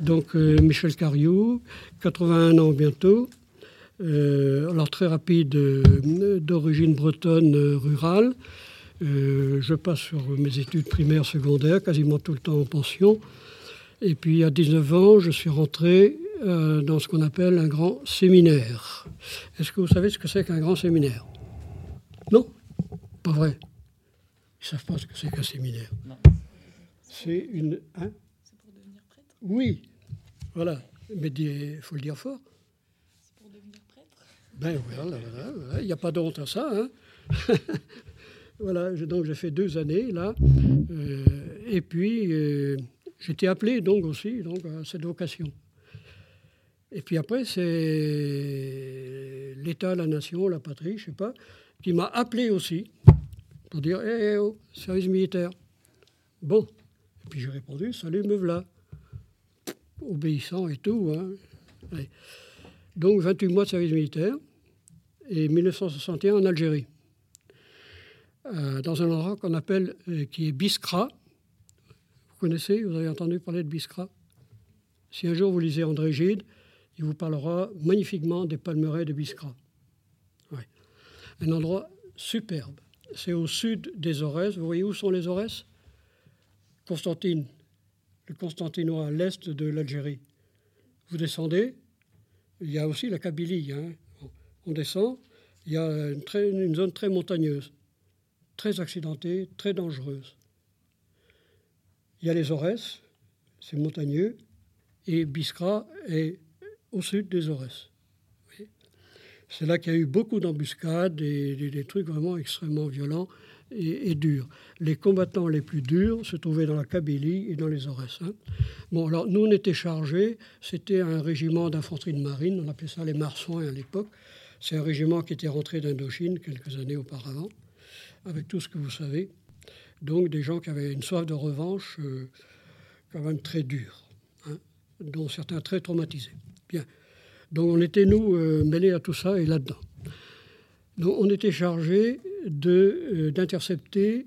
Donc Michel Cariou, 81 ans bientôt. alors très rapide, d'origine bretonne rurale. je passe sur mes études primaires, secondaires, quasiment tout le temps en pension. Et puis à 19 ans, je suis rentré euh, dans ce qu'on appelle un grand séminaire. Est-ce que vous savez ce que c'est qu'un grand séminaire? Non? Pas vrai? Ils ne savent pas ce que c'est qu'un séminaire. Non. C'est une. Hein c'est pour devenir prêtre Oui. Voilà. Mais il faut le dire fort. C'est pour devenir prêtre Ben voilà, il n'y a pas de honte à ça. Hein voilà, donc j'ai fait deux années là. Euh, et puis. Euh, J'étais appelé donc aussi donc, à cette vocation. Et puis après, c'est l'État, la nation, la patrie, je ne sais pas, qui m'a appelé aussi pour dire Hé, oh, service militaire. Bon. Et puis j'ai répondu Salut, me voilà. Obéissant et tout. Hein. Donc 28 mois de service militaire et 1961 en Algérie. Euh, dans un endroit qu'on appelle, euh, qui est Biskra, connaissez, vous avez entendu parler de Biskra? Si un jour vous lisez André Gide, il vous parlera magnifiquement des palmeraies de Biskra. Un endroit superbe. C'est au sud des Aurès. Vous voyez où sont les Aurès? Constantine, le Constantinois à l'est de l'Algérie. Vous descendez, il y a aussi la Kabylie. Hein. On descend, il y a une, une zone très montagneuse, très accidentée, très dangereuse. Il y a les Aurès, c'est montagneux, et Biskra est au sud des Aurès. C'est là qu'il y a eu beaucoup d'embuscades et des, trucs vraiment extrêmement violents et, durs. Les combattants les plus durs se trouvaient dans la Kabylie et dans les Aurès. Hein. Bon, alors nous, on était chargés, c'était un régiment d'infanterie de marine, on appelait ça les Marsouins à l'époque. C'est un régiment qui était rentré d'Indochine quelques années auparavant, avec tout ce que vous savez. Donc des gens qui avaient une soif de revanche euh, quand même très dure, hein, dont certains très traumatisés. Bien. Donc on était, nous, euh, mêlés à tout ça et là-dedans. Donc on était chargés d'intercepter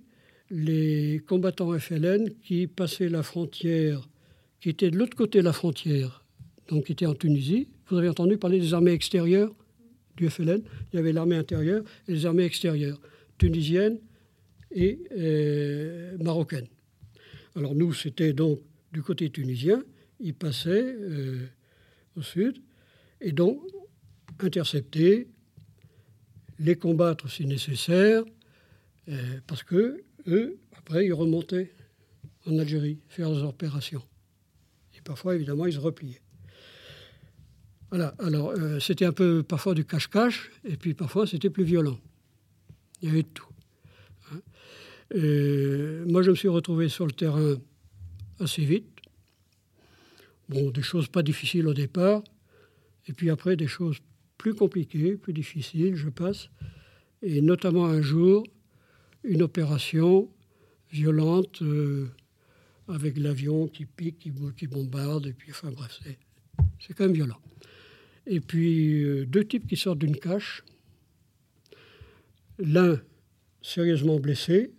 les combattants FLN qui passaient la frontière, qui étaient de l'autre côté de la frontière, donc qui étaient en Tunisie. Vous avez entendu parler des armées extérieures du FLN Il y avait l'armée intérieure et les armées extérieures, tunisiennes, et euh, marocaine. Alors nous, c'était donc du côté tunisien, ils passaient euh, au sud, et donc intercepter, les combattre si nécessaire, euh, parce que eux, après, ils remontaient en Algérie, faire leurs opérations. Et parfois, évidemment, ils se repliaient. Voilà, alors c'était un peu parfois du cache-cache, et puis parfois c'était plus violent. Il y avait tout. Et moi, je me suis retrouvé sur le terrain assez vite. Bon, des choses pas difficiles au départ, et puis après des choses plus compliquées, plus difficiles, je passe. Et notamment un jour, une opération violente euh, avec l'avion qui pique, qui, bombarde, et puis enfin bref, c'est quand même violent. Et puis euh, deux types qui sortent d'une cache. L'un sérieusement blessé,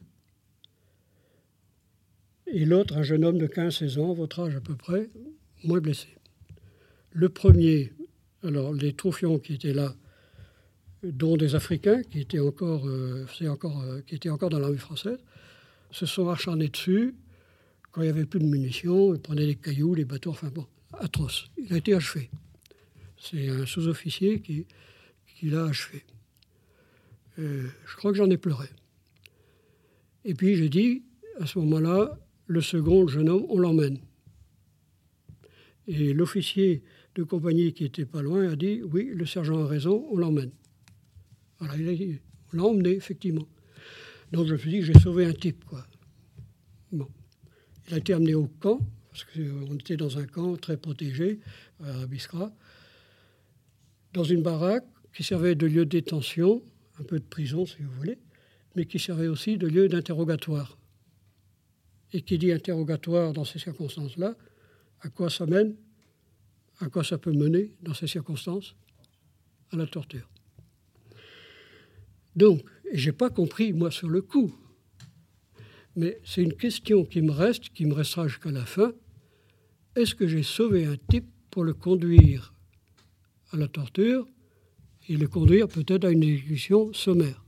et l'autre, un jeune homme de 15-16 ans, votre âge à peu près, moins blessé. Le premier, alors les troufions qui étaient là, dont des Africains qui étaient encore, euh, euh, qui étaient encore dans l'armée française, se sont acharnés dessus quand il n'y avait plus de munitions, ils prenaient des cailloux, les bateaux, enfin bon, atroce. Il a été achevé. C'est un sous-officier qui, l'a achevé. Euh, je crois que j'en ai pleuré. Et puis j'ai dit, à ce moment-là, le second, jeune homme, on l'emmène. Et l'officier de compagnie qui était pas loin a dit Oui, le sergent a raison, on l'emmène. Voilà, il on l'a emmené, effectivement. Donc je me suis dit J'ai sauvé un type, quoi. Bon. Il a été amené au camp, parce qu'on était dans un camp très protégé, à Biskra, dans une baraque qui servait de lieu de détention, un peu de prison si vous voulez, mais qui servait aussi de lieu d'interrogatoire. Et qui dit interrogatoire dans ces circonstances-là, à quoi ça mène À quoi ça peut mener dans ces circonstances À la torture. Donc, je n'ai pas compris, moi, sur le coup. Mais c'est une question qui me reste, qui me restera jusqu'à la fin. est-ce que j'ai sauvé un type pour le conduire à la torture et le conduire peut-être à une exécution sommaire,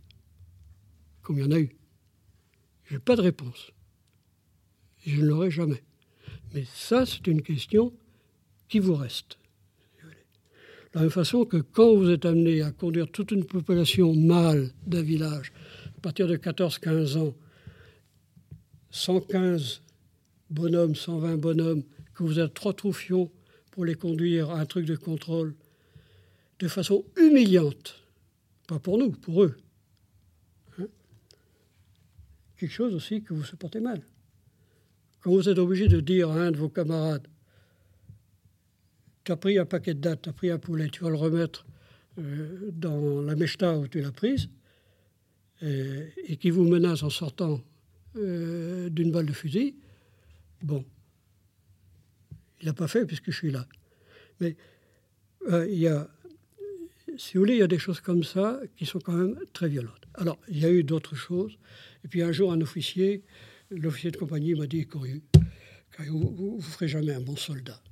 comme il y en a eu Je n'ai pas de réponse. je ne l'aurai jamais. Mais ça, c'est une question qui vous reste. De la même façon que quand vous êtes amené à conduire toute une population mâle d'un village, à partir de 14-15 ans, 115 bonhommes, 120 bonhommes, que vous êtes trois troufions pour les conduire à un truc de contrôle, de façon humiliante, pas pour nous, pour eux. Hein. Quelque chose aussi que vous supportez mal. Quand vous êtes obligé de dire à un de vos camarades, tu as pris un paquet de dates, tu as pris un poulet, tu vas le remettre euh, dans la mechta où tu l'as prise, et, qui vous menace en sortant euh, d'une balle de fusil, bon, il n'a pas fait puisque je suis là. Mais euh, il y a, si vous voulez, il y a des choses comme ça qui sont quand même très violentes. Alors, il y a eu d'autres choses. Et puis un jour, un officier, l'officier de compagnie m'a dit, Coriu, vous ne ferez jamais un bon soldat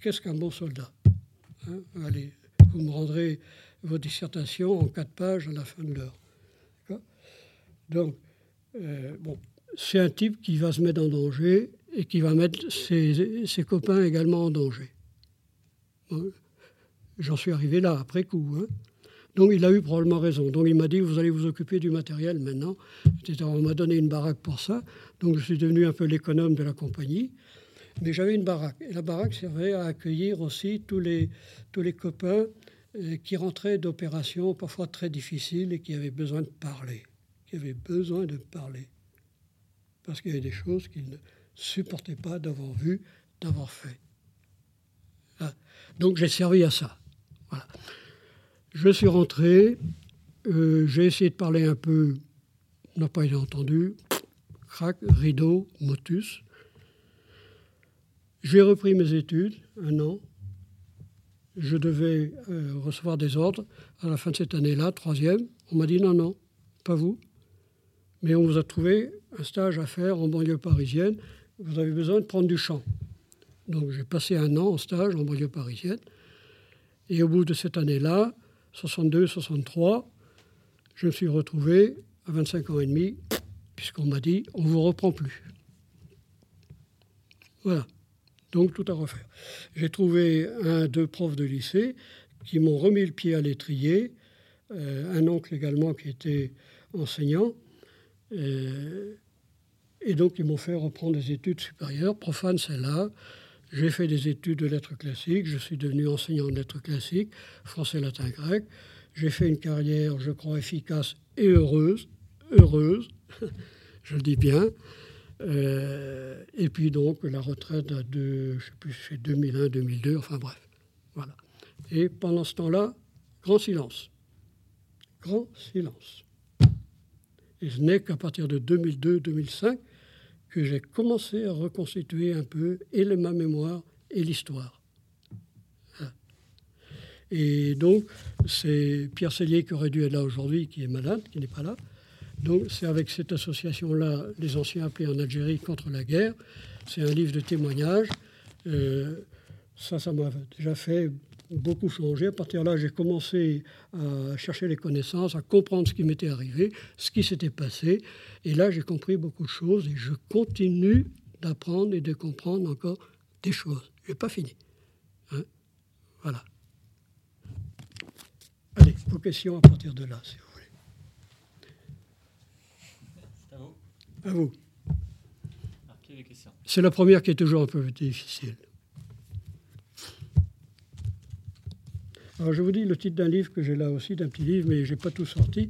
qu'est-ce qu'un bon soldat hein? Allez, vous me rendrez vos dissertations en quatre pages à la fin de l'heure. Donc, euh, bon, c'est un type qui va se mettre en danger et qui va mettre ses, copains également en danger. J'en suis arrivé là, après coup. Hein? Donc il a eu probablement raison. Donc il m'a dit, vous allez vous occuper du matériel maintenant. On m'a donné une baraque pour ça. Donc je suis devenu un peu l'économe de la compagnie. Mais j'avais une baraque. Et la baraque servait à accueillir aussi tous les, tous les copains euh, qui rentraient d'opérations parfois très difficiles et qui avaient besoin de parler. Qui avaient besoin de parler. Parce qu'il y avait des choses qu'ils ne supportaient pas d'avoir vues, d'avoir fait. Ah. Donc j'ai servi à ça. Voilà. Je suis rentré, euh, j'ai essayé de parler un peu, n'a pas été entendu, crac, rideau, motus. J'ai repris mes études, un an. Je devais euh, recevoir des ordres à la fin de cette année-là, troisième. On m'a dit non, non, pas vous. Mais on vous a trouvé un stage à faire en banlieue parisienne. Vous avez besoin de prendre du champ. Donc j'ai passé un an en stage en banlieue parisienne. Et au bout de cette année-là, 62-63, je me suis retrouvé à 25 ans et demi, puisqu'on m'a dit on ne vous reprend plus. Voilà. Donc tout à refaire. J'ai trouvé un, deux profs de lycée qui m'ont remis le pied à l'étrier, euh, un oncle également qui était enseignant, euh, et donc ils m'ont fait reprendre des études supérieures. Profane, c'est là. J'ai fait des études de lettres classiques, je suis devenu enseignant de lettres classiques, français, latin, grec. J'ai fait une carrière, je crois, efficace et heureuse, heureuse, je le dis bien. Euh, et puis donc la retraite de, je sais plus, c'est 2001, 2002, enfin bref. Voilà. Et pendant ce temps-là, grand silence. Grand silence. Et ce n'est qu'à partir de 2002-2005 que j'ai commencé à reconstituer un peu et ma mémoire et l'histoire. Et donc, c'est Pierre Sellier qui aurait dû être là aujourd'hui, qui est malade, qui n'est pas là, donc c'est avec cette association-là, les anciens appelés en Algérie contre la guerre. C'est un livre de témoignages. Euh, ça, ça m'a déjà fait beaucoup changer. À partir de là, j'ai commencé à chercher les connaissances, à comprendre ce qui m'était arrivé, ce qui s'était passé. Et là, j'ai compris beaucoup de choses et je continue d'apprendre et de comprendre encore des choses. Je n'ai pas fini. Hein. voilà. Allez, vos questions à partir de là. À vous. C'est la première qui est toujours un peu difficile. Alors je vous dis le titre d'un livre que j'ai là aussi, d'un petit livre, mais je n'ai pas tout sorti,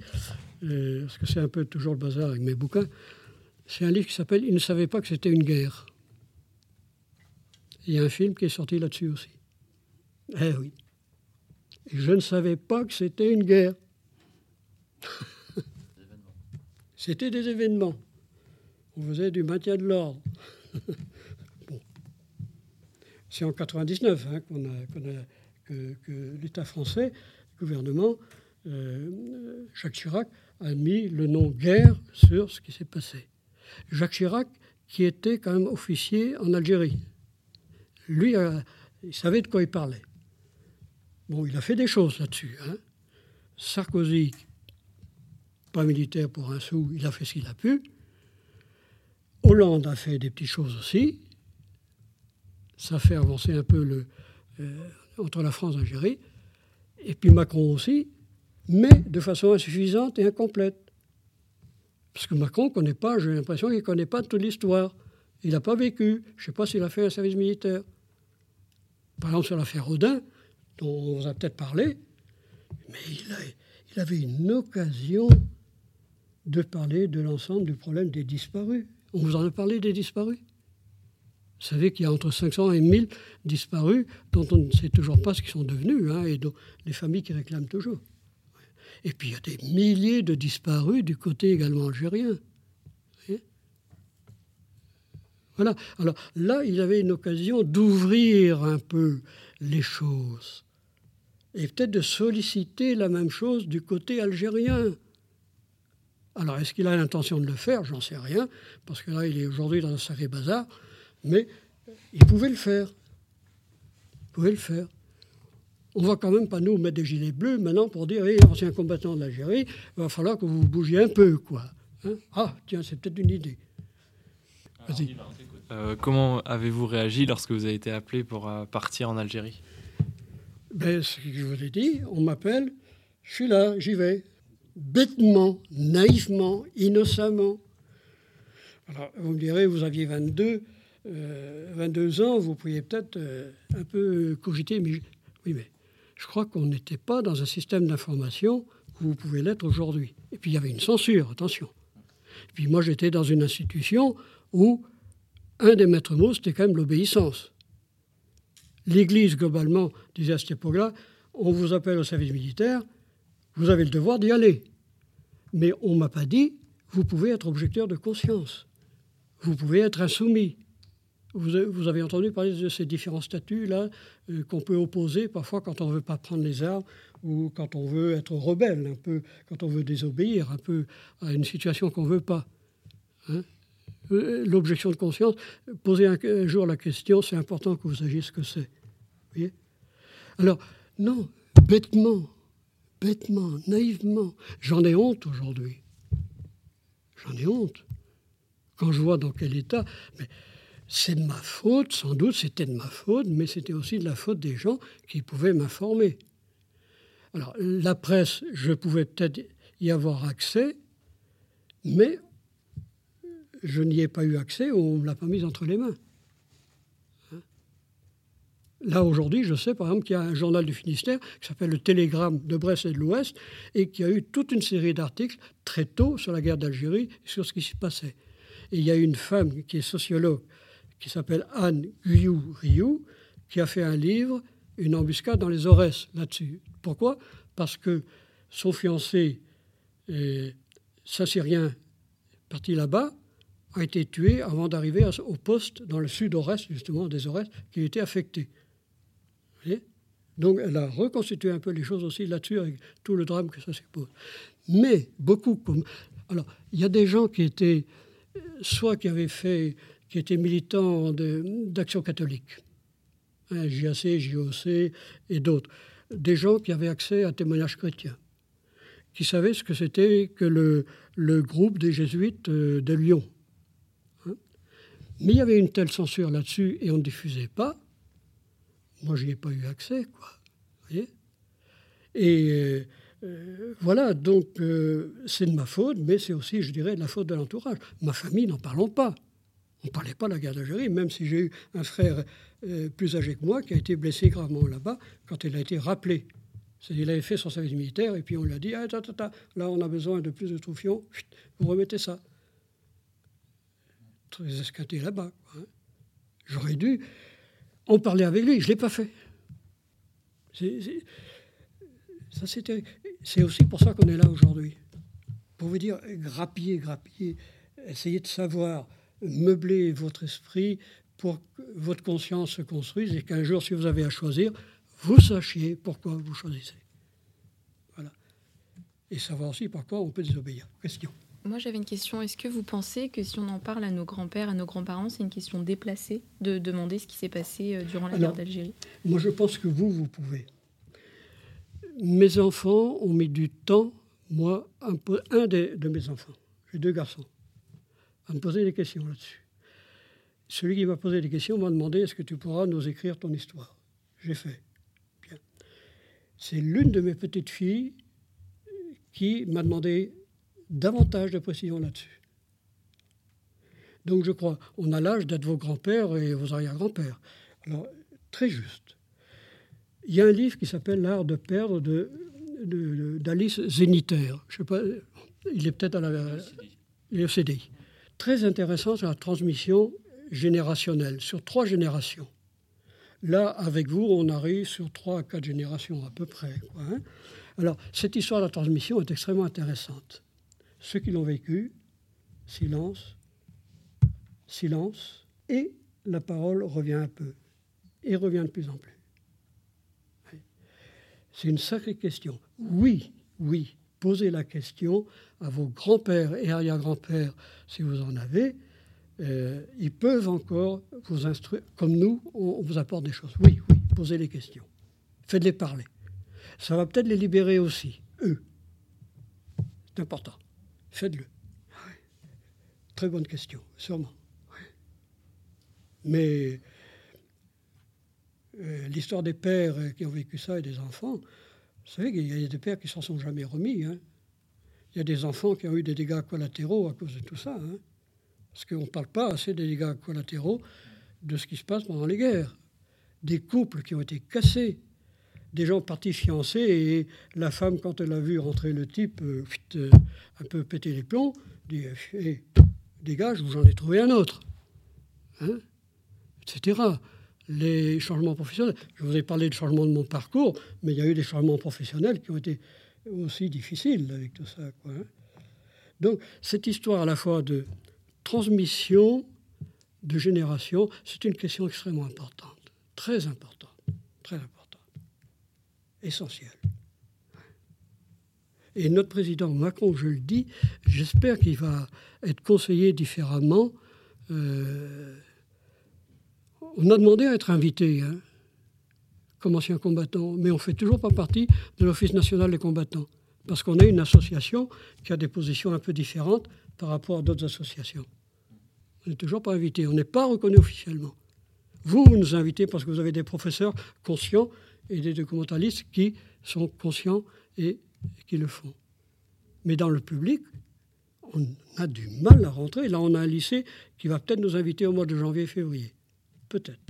euh, parce que c'est un peu toujours le bazar avec mes bouquins. C'est un livre qui s'appelle Il ne savait pas que c'était une guerre. Il y a un film qui est sorti là-dessus aussi. Eh oui. je ne savais pas que c'était une guerre. c'était des événements on faisait du maintien de l'ordre. C'est en 99 hein, qu'on a, que, l'État français, le gouvernement, euh, Jacques Chirac, a mis le nom guerre sur ce qui s'est passé. Jacques Chirac, qui était quand même officier en Algérie, lui, il savait de quoi il parlait. Bon, il a fait des choses là-dessus. Hein. Sarkozy, pas militaire pour un sou, il a fait ce qu'il a pu. Hollande a fait des petites choses aussi. Ça fait avancer un peu le, euh, entre la France et l'Algérie. Et puis Macron aussi, mais de façon insuffisante et incomplète. Parce que Macron ne connaît pas, j'ai l'impression qu'il ne connaît pas toute l'histoire. Il n'a pas vécu. Je ne sais pas s'il a fait un service militaire. Par exemple, sur l'affaire Rodin, dont on vous a peut-être parlé, mais il, il avait une occasion de parler de l'ensemble du problème des disparus. On vous en a parlé des disparus? Vous savez qu'il y a entre 500 et 1000 disparus dont on ne sait toujours pas ce qu'ils sont devenus, hein, et dont les familles qui réclament toujours. Et puis il y a des milliers de disparus du côté également algérien. Voilà. Alors là, il avait une occasion d'ouvrir un peu les choses et peut-être de solliciter la même chose du côté algérien. Alors, est-ce qu'il a l'intention de le faire? J'en sais rien, parce que là, il est aujourd'hui dans un sacré bazar, mais il pouvait le faire. Il pouvait le faire. On ne va quand même pas nous mettre des gilets bleus maintenant pour dire, hé, ancien combattant de l'Algérie, il va falloir que vous bougiez un peu, quoi. Hein? Ah, tiens, c'est peut-être une idée. Vas-y. Euh, comment avez-vous réagi lorsque vous avez été appelé pour euh, partir en Algérie? Ben, Ce que je vous ai dit, on m'appelle, je suis là, j'y vais. Bêtement, naïvement, innocemment. Alors, vous me direz, vous aviez 22, 22 euh, ans, vous pourriez peut-être un peu cogiter, mais oui, mais je crois qu'on n'était pas dans un système d'information où vous pouvez l'être aujourd'hui. Et puis il y avait une censure, attention. Et puis moi j'étais dans une institution où un des maîtres mots, c'était quand même l'obéissance. L'Église, globalement, disait à cette époque-là, on vous appelle au service militaire, vous avez le devoir d'y aller. Mais on ne m'a pas dit, vous pouvez être objecteur de conscience, vous pouvez être insoumis. Vous, avez entendu parler de ces différents statuts-là euh, qu'on peut opposer parfois quand on ne veut pas prendre les armes ou quand on veut être rebelle, un peu, quand on veut désobéir un peu à une situation qu'on ne veut pas. Hein euh, l'objection de conscience, poser un, jour la question, c'est important que vous sachiez ce que c'est. Alors, non, bêtement, bêtement, naïvement, j'en ai honte aujourd'hui. J'en ai honte. Quand je vois dans quel état. Mais c'est de ma faute, sans doute c'était de ma faute, mais c'était aussi de la faute des gens qui pouvaient m'informer. Alors, la presse, je pouvais peut-être y avoir accès, mais je n'y ai pas eu accès, on ne me l'a pas mise entre les mains. Là, aujourd'hui, je sais par exemple qu'il y a un journal du Finistère qui s'appelle le Télégramme de Brest et de l'Ouest et qui a eu toute une série d'articles très tôt sur la guerre d'Algérie, sur ce qui s'y passait. Et il y a une femme qui est sociologue, qui s'appelle Anne Guyou Rioux, qui a fait un livre, Une embuscade dans les Aurès, là-dessus. Pourquoi? Parce que son fiancé, Sassyrien, parti là-bas, a été tué avant d'arriver au poste dans le sud-ouest, justement, des Aurès, qui était affecté. Donc elle a reconstitué un peu les choses aussi là-dessus, avec tout le drame que ça suppose. Mais beaucoup comme... Alors, il y a des gens qui étaient, soit qui avaient fait, qui étaient militants d'Action catholique, hein, JAC, JOC et d'autres. Des gens qui avaient accès à témoignages chrétiens, qui savaient ce que c'était que le, groupe des jésuites euh, de Lyon, mais il y avait une telle censure là-dessus et on ne diffusait pas. Moi, je n'y ai pas eu accès, quoi. Vous voyez et euh, euh, voilà, donc euh, c'est de ma faute, mais c'est aussi, je dirais, de la faute de l'entourage. Ma famille, n'en parlons pas. On ne parlait pas de la guerre d'Algérie, même si j'ai eu un frère plus âgé que moi qui a été blessé gravement là-bas quand il a été rappelé. C'est-à-dire, il avait fait son service militaire et puis on lui a dit ah, là, on a besoin de plus de troufions, vous remettez ça très escaté là-bas. Hein. J'aurais dû en parler avec lui, je ne l'ai pas fait. C'est aussi pour ça qu'on est là aujourd'hui. Pour vous dire, grappiller, grappiller, essayez de savoir, meubler votre esprit pour que votre conscience se construise et qu'un jour, si vous avez à choisir, vous sachiez pourquoi vous choisissez. Voilà. Et savoir aussi pourquoi on peut désobéir. Question. Moi, j'avais une question. Est-ce que vous pensez que si on en parle à nos grands-pères, à nos grands-parents, c'est une question déplacée de demander ce qui s'est passé euh, durant la guerre d'Algérie? Moi, je pense que vous, vous pouvez. Mes enfants ont mis du temps, moi, un, un de mes enfants, j'ai deux garçons, à me poser des questions là-dessus. Celui qui m'a posé des questions m'a demandé est-ce que tu pourras nous écrire ton histoire? J'ai fait. Bien. C'est l'une de mes petites filles qui m'a demandé davantage de précision là-dessus. Donc je crois, on a l'âge d'être vos grands-pères et vos arrière-grands-pères. Alors, très juste. Il y a un livre qui s'appelle L'art de perdre de, d'Alice Zéniter. Je sais pas, il est peut-être à la CDI. Très intéressant sur la transmission générationnelle, sur trois générations. Là, avec vous, on arrive sur trois à quatre générations à peu près. Hein. Alors, cette histoire de la transmission est extrêmement intéressante. Ceux qui l'ont vécu, silence, silence, et la parole revient un peu, et revient de plus en plus. C'est une sacrée question. Oui, oui, posez la question à vos grands-pères et arrière-grands-pères, si vous en avez. Euh, ils peuvent encore vous instruire, comme nous, on, vous apporte des choses. Oui, oui, posez les questions. Faites-les parler. Ça va peut-être les libérer aussi, eux. C'est important. Faites-le. Très bonne question, sûrement. Mais euh, l'histoire des pères qui ont vécu ça et des enfants, vous savez qu'il y a des pères qui s'en sont jamais remis. Hein. Il y a des enfants qui ont eu des dégâts collatéraux à cause de tout ça. Hein. Parce qu'on ne parle pas assez des dégâts collatéraux de ce qui se passe pendant les guerres. Des couples qui ont été cassés, des gens partis fiancés et la femme, quand elle a vu rentrer le type, euh, euh, un peu péter les plombs, dit hey, eh, Dégage, j'en ai trouvé un autre. Hein etc. Les changements professionnels. Je vous ai parlé de changement de mon parcours, mais il y a eu des changements professionnels qui ont été aussi difficiles avec tout ça. Hein. Donc, cette histoire à la fois de transmission de génération, c'est une question extrêmement importante, très importante, très importante essentiel. Et notre président Macron, je le dis, j'espère qu'il va être conseillé différemment. Euh, on a demandé à être invité hein, comme ancien combattant, mais on ne fait toujours pas partie de l'Office national des combattants, parce qu'on est une association qui a des positions un peu différentes par rapport à d'autres associations. On n'est toujours pas invité, on n'est pas reconnu officiellement. Vous, vous nous invitez parce que vous avez des professeurs conscients et des documentalistes qui sont conscients et qui le font. Mais dans le public, on a du mal à rentrer. Là, on a un lycée qui va peut-être nous inviter au mois de janvier, février. Peut-être.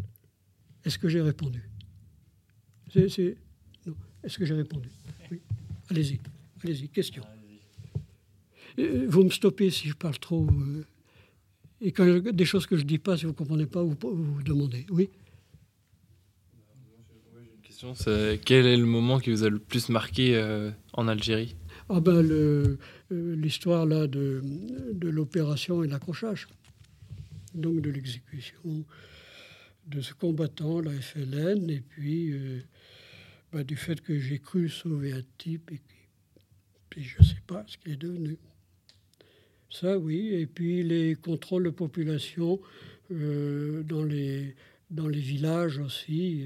Est-ce que j'ai répondu? Est-ce que j'ai répondu? Oui. Allez-y. Allez-y. Question. Euh, vous me stoppez si je parle trop. Euh, et quand des choses que je ne dis pas, si vous ne comprenez pas, vous, vous demandez. Oui? Quel est le moment qui vous a le plus marqué euh, en Algérie? Ah ben euh, L'histoire là de, l'opération et l'accrochage, donc de l'exécution de ce combattant, la FLN, et puis euh, ben, du fait que j'ai cru sauver un type et puis je ne sais pas ce qu'il est devenu. Ça, oui. Et puis les contrôles de population dans les villages aussi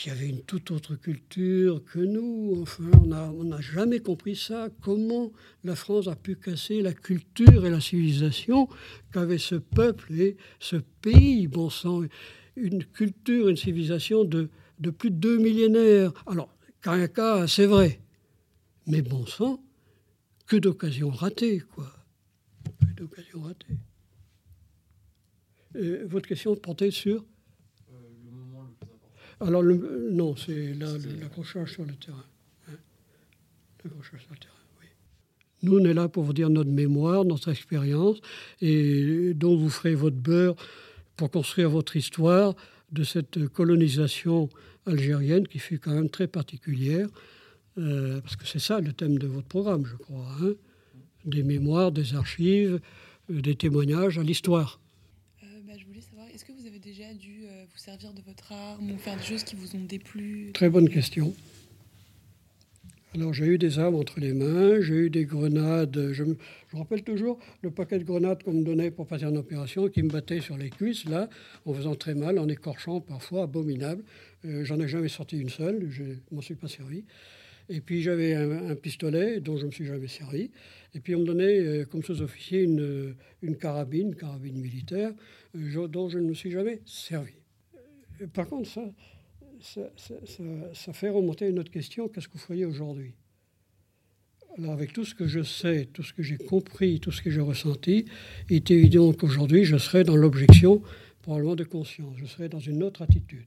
qui avait une toute autre culture que nous. Enfin, on n'a jamais compris ça. Comment la France a pu casser la culture et la civilisation qu'avait ce peuple et ce pays, bon sang, une culture, une civilisation de, de plus de deux millénaires. Alors, Caracas, c'est vrai. Mais bon sang, que d'occasions ratées, quoi. Que d'occasions ratées. Euh, votre question portait sur alors, le, non, c'est l'accrochage sur le terrain. Hein. L'accrochage sur le terrain, oui. Nous, on est là pour vous dire notre mémoire, notre expérience, et dont vous ferez votre beurre pour construire votre histoire de cette colonisation algérienne qui fut quand même très particulière, euh, parce que c'est ça le thème de votre programme, je crois. Hein. des mémoires, des archives, euh, des témoignages à l'histoire. Euh, bah, je voulais savoir, est-ce que vous avez déjà dû vous servir de votre arme ou faire des choses qui vous ont déplu? Très bonne question. Alors j'ai eu des armes entre les mains, j'ai eu des grenades. Je me, rappelle toujours le paquet de grenades qu'on me donnait pour passer en opération, qui me battait sur les cuisses, là, en faisant très mal, en écorchant parfois, abominable. Euh, j'en ai jamais sorti une seule, je m'en suis pas servi. Et puis j'avais un, pistolet dont je me suis jamais servi. Et puis on me donnait euh, comme sous-officier une, une, carabine, carabine militaire, euh, dont je ne me suis jamais servi. Par contre, ça, ça, fait remonter une autre question. Qu'est-ce que vous feriez aujourd'hui? Alors, avec tout ce que je sais, tout ce que j'ai compris, tout ce que j'ai ressenti, il est évident qu'aujourd'hui, je serais dans l'objection, probablement de conscience. Je serais dans une autre attitude.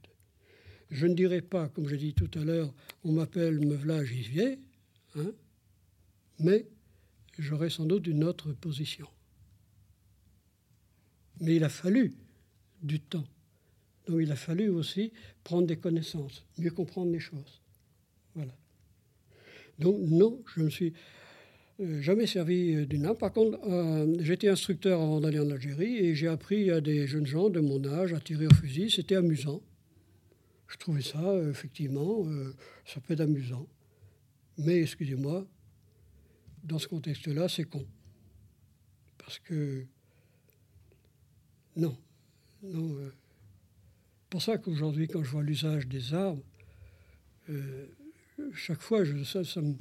Je ne dirais pas, comme j'ai dit tout à l'heure, on m'appelle me voilà, j'y viens, hein, mais j'aurais sans doute une autre position. Mais il a fallu du temps donc il a fallu aussi prendre des connaissances, mieux comprendre les choses. Voilà. Donc non, je ne me suis euh, jamais servi euh, d'une arme. Par contre, euh, j'étais instructeur avant d'aller en Algérie et j'ai appris à des jeunes gens de mon âge à tirer au fusil. C'était amusant. Je trouvais ça, effectivement, ça peut être amusant. Mais excusez-moi, dans ce contexte-là, c'est con. Parce que non, non pour ça qu'aujourd'hui, quand je vois l'usage des armes, euh, chaque fois, ça, euh,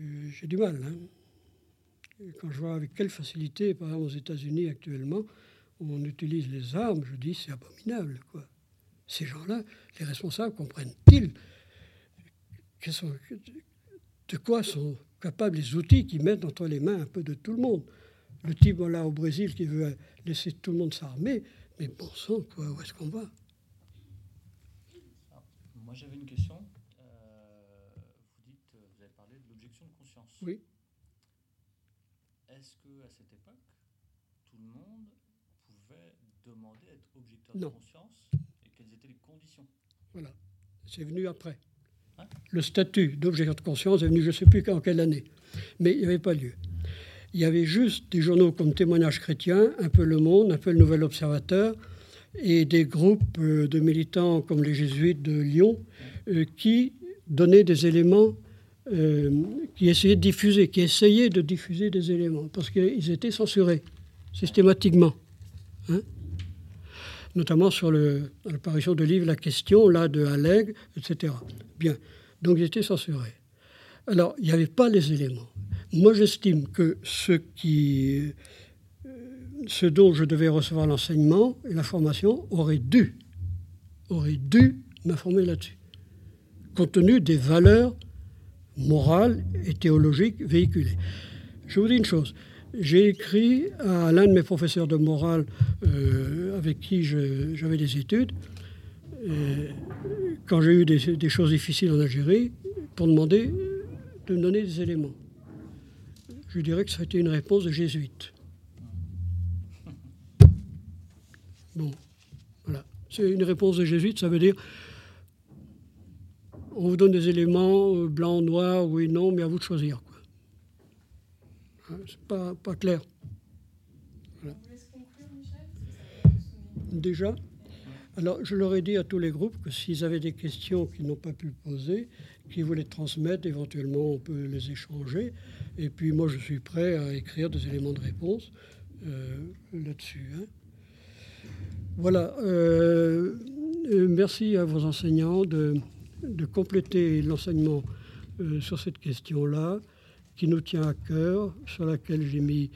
j'ai du mal. Hein. Quand je vois avec quelle facilité, par exemple aux États-Unis actuellement, on utilise les armes, je dis c'est abominable. Quoi. Ces gens-là, les responsables, comprennent-ils de quoi sont capables les outils qui mettent entre les mains un peu de tout le monde? Le type là au Brésil qui veut laisser tout le monde s'armer, mais bon sang, quoi, où est-ce qu'on va? Moi, j'avais une question. Euh, vous dites, vous avez parlé de l'objection de conscience. Oui. Est-ce qu'à cette époque, tout le monde pouvait demander à être objecteur de conscience? Conditions Voilà. C'est venu après. Hein le statut d'objecteur de conscience est venu, je ne sais plus en quelle année. Mais il n'y avait pas lieu il y avait juste des journaux comme Témoignage chrétien, un peu Le Monde, un peu Le Nouvel Observateur, et des groupes euh, de militants comme les Jésuites de Lyon euh, qui donnaient des éléments, euh, qui essayaient de diffuser, qui essayaient de diffuser des éléments, parce qu'ils étaient censurés systématiquement. Hein. Notamment sur l'apparition de livres La Question, là, de Alleg, etc. Bien. Donc ils étaient censurés. Alors, il n'y avait pas les éléments. Moi, j'estime que ce, qui, dont je devais recevoir l'enseignement et la formation aurait dû, aurait dû m'informer là-dessus, compte tenu des valeurs morales et théologiques véhiculées. Je vous dis une chose. J'ai écrit à l'un de mes professeurs de morale euh, avec qui j'avais des études, euh, quand j'ai eu des, choses difficiles en Algérie, pour demander de me donner des éléments je dirais que ça a été une réponse de jésuite. Bon, voilà. C'est une réponse de jésuite, ça veut dire on vous donne des éléments, euh, blanc, noir, oui, non, mais à vous de choisir. C'est pas, pas clair. Déjà Alors, je leur ai dit à tous les groupes que s'ils avaient des questions qu'ils n'ont pas pu poser, qu'ils voulaient transmettre, éventuellement on peut les échanger. Et puis moi, je suis prêt à écrire des éléments de réponse euh, là-dessus. Hein. Voilà. Euh, euh, merci à vos enseignants de, compléter l'enseignement sur cette question-là, qui nous tient à cœur, sur laquelle j'ai mis.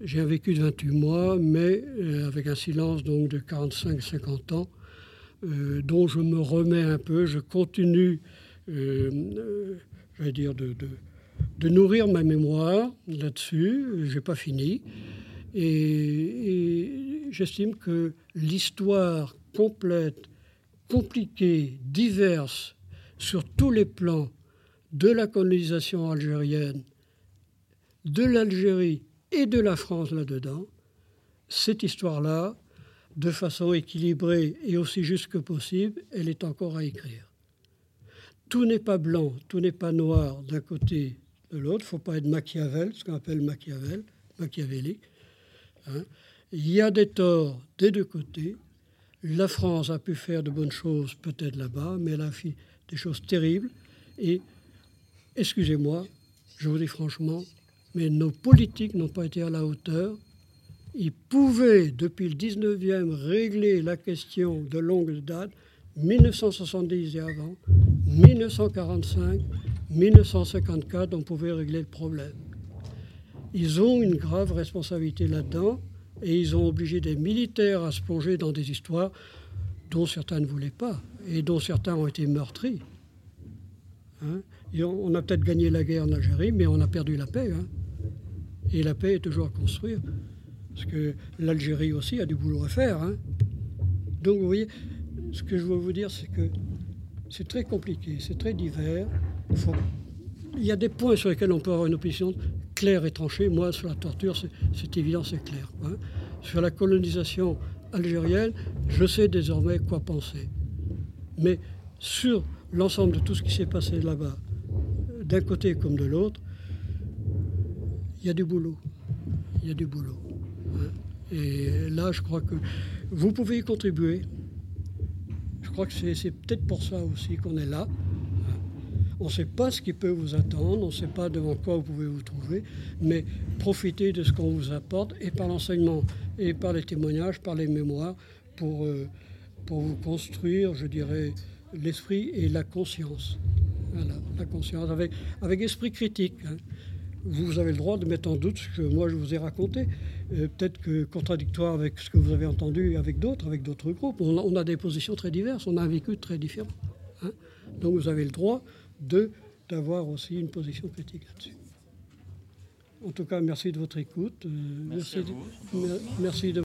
J'ai un vécu de 28 mois, mais avec un silence donc de 45-50 ans, dont je me remets un peu. Je continue, j'allais dire, de de nourrir ma mémoire là-dessus. Je n'ai pas fini. Et, j'estime que l'histoire complète, compliquée, diverse, sur tous les plans de la colonisation algérienne, de l'Algérie et de la France là-dedans, cette histoire-là, de façon équilibrée et aussi juste que possible, elle est encore à écrire. Tout n'est pas blanc, tout n'est pas noir d'un côté de l'autre. Il ne faut pas être Machiavel, ce qu'on appelle Machiavel, machiavélique. Hein. Il y a des torts des deux côtés. La France a pu faire de bonnes choses peut-être là-bas, mais elle a fait des choses terribles Et excusez-moi, je vous dis franchement, mais nos politiques n'ont pas été à la hauteur. Ils pouvaient, depuis le 19e, régler la question de longue date, 1970 et avant, 1945, 1954, on pouvait régler le problème. Ils ont une grave responsabilité là-dedans et ils ont obligé des militaires à se plonger dans des histoires dont certains ne voulaient pas et dont certains ont été meurtris. Hein. On a peut-être gagné la guerre en Algérie, mais on a perdu la paix. Hein. Et la paix est toujours à construire. Parce que l'Algérie aussi a du boulot à faire. Hein. Donc vous voyez, ce que je veux vous dire, c'est que c'est très compliqué, c'est très divers. Il, y a des points sur lesquels on peut avoir une opinion claire et tranchée. Moi, sur la torture, c'est évident, c'est clair. Sur la colonisation algérienne, je sais désormais quoi penser. Mais sur l'ensemble de tout ce qui s'est passé là-bas, d'un côté comme de l'autre, il y a du boulot. Il y a du boulot. Et là, je crois que vous pouvez y contribuer. Je crois que c'est peut-être pour ça aussi qu'on est là. On ne sait pas ce qui peut vous attendre, on ne sait pas devant quoi vous pouvez vous trouver, mais profitez de ce qu'on vous apporte et par l'enseignement et par les témoignages, par les mémoires, pour, euh, pour vous construire, je dirais, l'esprit et la conscience. Voilà, la conscience, avec, avec esprit critique. Hein. Vous avez le droit de mettre en doute ce que moi je vous ai raconté. Euh, peut-être que contradictoire avec ce que vous avez entendu avec d'autres, avec d'autres groupes. On a, des positions très diverses, on a un vécu très différent. Hein. Donc vous avez le droit de, d'avoir aussi une position critique là-dessus. En tout cas, merci de votre écoute. Euh, merci, merci, merci de